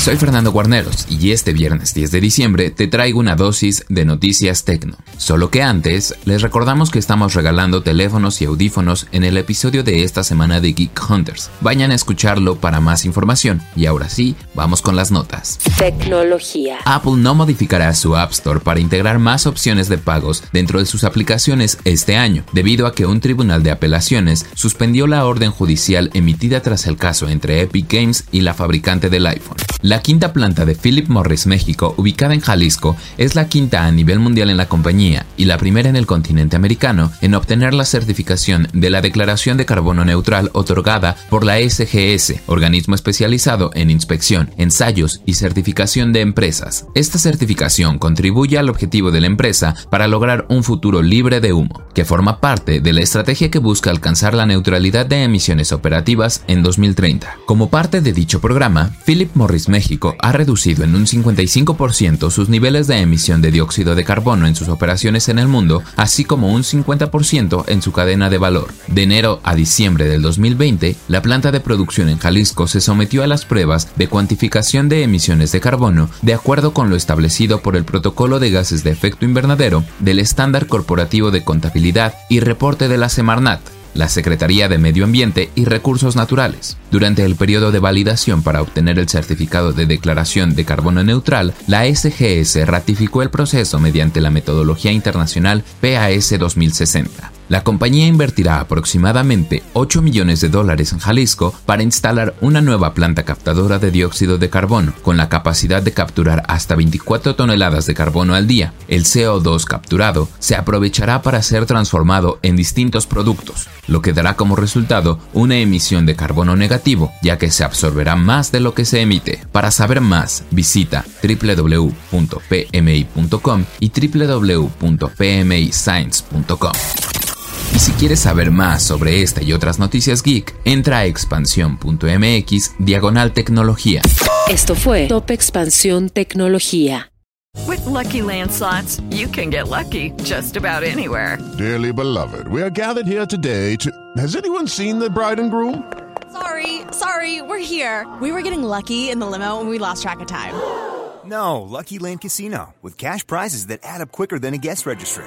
Soy Fernando Guarneros y este viernes 10 de diciembre te traigo una dosis de noticias tecno. Solo que antes, les recordamos que estamos regalando teléfonos y audífonos en el episodio de esta semana de Geek Hunters. Vayan a escucharlo para más información. Y ahora sí, vamos con las notas. Tecnología. Apple no modificará su App Store para integrar más opciones de pagos dentro de sus aplicaciones este año, debido a que un tribunal de apelaciones suspendió la orden judicial emitida tras el caso entre Epic Games y la fabricante del iPhone. La quinta planta de Philip Morris México, ubicada en Jalisco, es la quinta a nivel mundial en la compañía y la primera en el continente americano en obtener la certificación de la Declaración de Carbono Neutral otorgada por la SGS, organismo especializado en inspección, ensayos y certificación de empresas. Esta certificación contribuye al objetivo de la empresa para lograr un futuro libre de humo, que forma parte de la estrategia que busca alcanzar la neutralidad de emisiones operativas en 2030. Como parte de dicho programa, Philip Morris México ha reducido en un 55% sus niveles de emisión de dióxido de carbono en sus operaciones en el mundo, así como un 50% en su cadena de valor. De enero a diciembre del 2020, la planta de producción en Jalisco se sometió a las pruebas de cuantificación de emisiones de carbono de acuerdo con lo establecido por el Protocolo de Gases de Efecto Invernadero del Estándar Corporativo de Contabilidad y Reporte de la Semarnat, la Secretaría de Medio Ambiente y Recursos Naturales. Durante el periodo de validación para obtener el certificado de declaración de carbono neutral, la SGS ratificó el proceso mediante la metodología internacional PAS 2060. La compañía invertirá aproximadamente 8 millones de dólares en Jalisco para instalar una nueva planta captadora de dióxido de carbono, con la capacidad de capturar hasta 24 toneladas de carbono al día. El CO2 capturado se aprovechará para ser transformado en distintos productos, lo que dará como resultado una emisión de carbono negativo, ya que se absorberá más de lo que se emite. Para saber más, visita www.pmi.com y www.pmiscience.com. Y si quieres saber más sobre esta y otras noticias geek, entra a expansión.mx diagonal tecnología. Esto fue Top Expansión Tecnología. With lucky landslots, you can get lucky just about anywhere. Dearly beloved, we are gathered here today to. Has anyone seen the bride and groom? Sorry, sorry, we're here. We were getting lucky in the limo and we lost track of time. No, Lucky Land Casino, with cash prizes that add up quicker than a guest registry